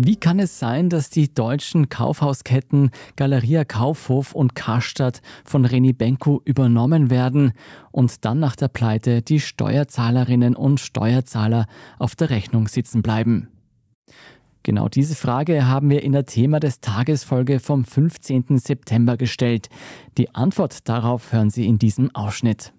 Wie kann es sein, dass die deutschen Kaufhausketten Galeria Kaufhof und Karstadt von Reni Benko übernommen werden und dann nach der Pleite die Steuerzahlerinnen und Steuerzahler auf der Rechnung sitzen bleiben? Genau diese Frage haben wir in der Thema des Tagesfolge vom 15. September gestellt. Die Antwort darauf hören Sie in diesem Ausschnitt.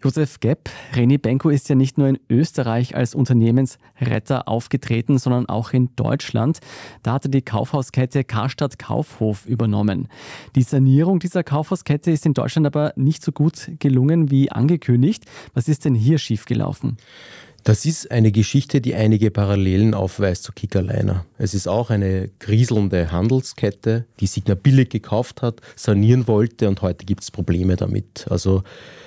Josef Gepp, Reni Benko ist ja nicht nur in Österreich als Unternehmensretter aufgetreten, sondern auch in Deutschland. Da hatte die Kaufhauskette Karstadt Kaufhof übernommen. Die Sanierung dieser Kaufhauskette ist in Deutschland aber nicht so gut gelungen wie angekündigt. Was ist denn hier schiefgelaufen? Das ist eine Geschichte, die einige Parallelen aufweist zu Kickerliner. Es ist auch eine kriselnde Handelskette, die Signa billig gekauft hat, sanieren wollte und heute gibt es Probleme damit. Also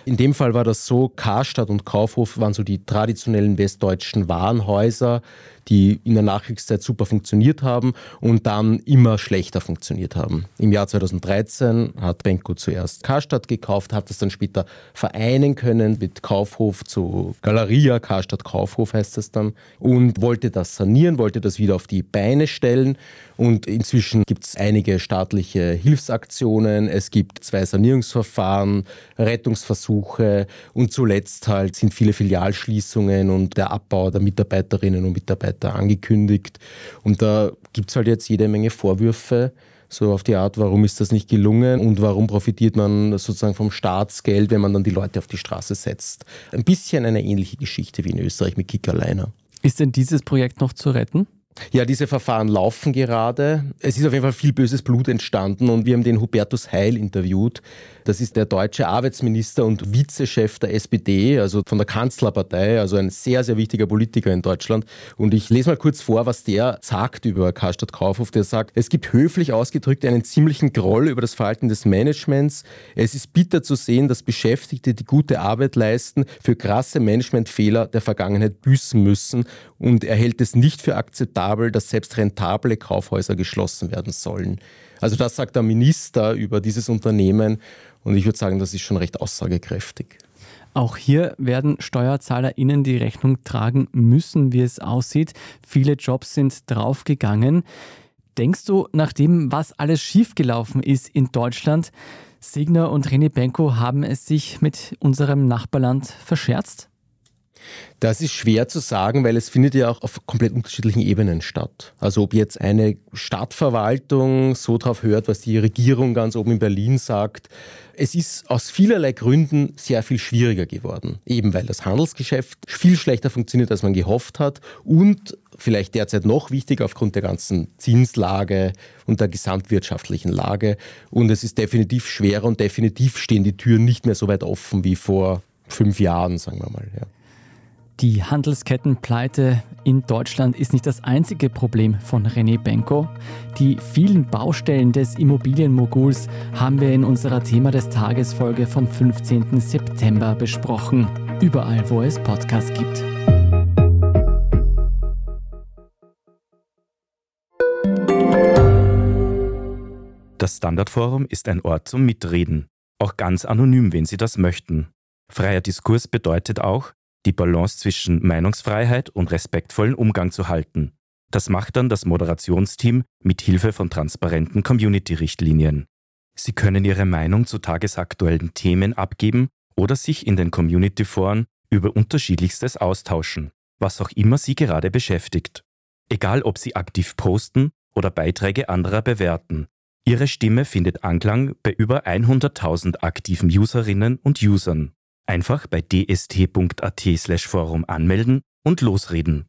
in dem Fall war das so, Karstadt und Kaufhof waren so die traditionellen westdeutschen Warenhäuser, die in der Nachkriegszeit super funktioniert haben und dann immer schlechter funktioniert haben. Im Jahr 2013 hat Benko zuerst Karstadt gekauft, hat das dann später vereinen können mit Kaufhof zu Galeria, Karstadt Kaufhof heißt das dann, und wollte das sanieren, wollte das wieder auf die Beine stellen. Und inzwischen gibt es einige staatliche Hilfsaktionen, es gibt zwei Sanierungsverfahren, Rettungsversuche und zuletzt halt sind viele Filialschließungen und der Abbau der Mitarbeiterinnen und Mitarbeiter angekündigt. Und da gibt es halt jetzt jede Menge Vorwürfe so auf die Art, warum ist das nicht gelungen und warum profitiert man sozusagen vom Staatsgeld, wenn man dann die Leute auf die Straße setzt. Ein bisschen eine ähnliche Geschichte wie in Österreich mit Kickerliner. Ist denn dieses Projekt noch zu retten? Ja, diese Verfahren laufen gerade. Es ist auf jeden Fall viel böses Blut entstanden und wir haben den Hubertus Heil interviewt. Das ist der deutsche Arbeitsminister und Vizechef der SPD, also von der Kanzlerpartei, also ein sehr, sehr wichtiger Politiker in Deutschland. Und ich lese mal kurz vor, was der sagt über Karstadt Kaufhof. Der sagt, es gibt höflich ausgedrückt einen ziemlichen Groll über das Verhalten des Managements. Es ist bitter zu sehen, dass Beschäftigte, die gute Arbeit leisten, für krasse Managementfehler der Vergangenheit büßen müssen. Und er hält es nicht für akzeptabel, dass selbst rentable Kaufhäuser geschlossen werden sollen. Also das sagt der Minister über dieses Unternehmen und ich würde sagen, das ist schon recht aussagekräftig. Auch hier werden SteuerzahlerInnen die Rechnung tragen müssen, wie es aussieht. Viele Jobs sind draufgegangen. Denkst du, nach dem, was alles schiefgelaufen ist in Deutschland, Signer und René Benko haben es sich mit unserem Nachbarland verscherzt? Das ist schwer zu sagen, weil es findet ja auch auf komplett unterschiedlichen Ebenen statt. Also ob jetzt eine Stadtverwaltung so drauf hört, was die Regierung ganz oben in Berlin sagt. Es ist aus vielerlei Gründen sehr viel schwieriger geworden. Eben weil das Handelsgeschäft viel schlechter funktioniert, als man gehofft hat und vielleicht derzeit noch wichtiger aufgrund der ganzen Zinslage und der gesamtwirtschaftlichen Lage. Und es ist definitiv schwerer und definitiv stehen die Türen nicht mehr so weit offen wie vor fünf Jahren, sagen wir mal. Ja. Die Handelskettenpleite in Deutschland ist nicht das einzige Problem von René Benko. Die vielen Baustellen des Immobilienmoguls haben wir in unserer Thema des Tages Folge vom 15. September besprochen. Überall, wo es Podcasts gibt. Das Standardforum ist ein Ort zum Mitreden, auch ganz anonym, wenn Sie das möchten. Freier Diskurs bedeutet auch, die Balance zwischen Meinungsfreiheit und respektvollen Umgang zu halten. Das macht dann das Moderationsteam mit Hilfe von transparenten Community-Richtlinien. Sie können Ihre Meinung zu tagesaktuellen Themen abgeben oder sich in den Community-Foren über unterschiedlichstes austauschen, was auch immer Sie gerade beschäftigt. Egal ob Sie aktiv posten oder Beiträge anderer bewerten. Ihre Stimme findet Anklang bei über 100.000 aktiven Userinnen und Usern. Einfach bei dst.at/forum anmelden und losreden.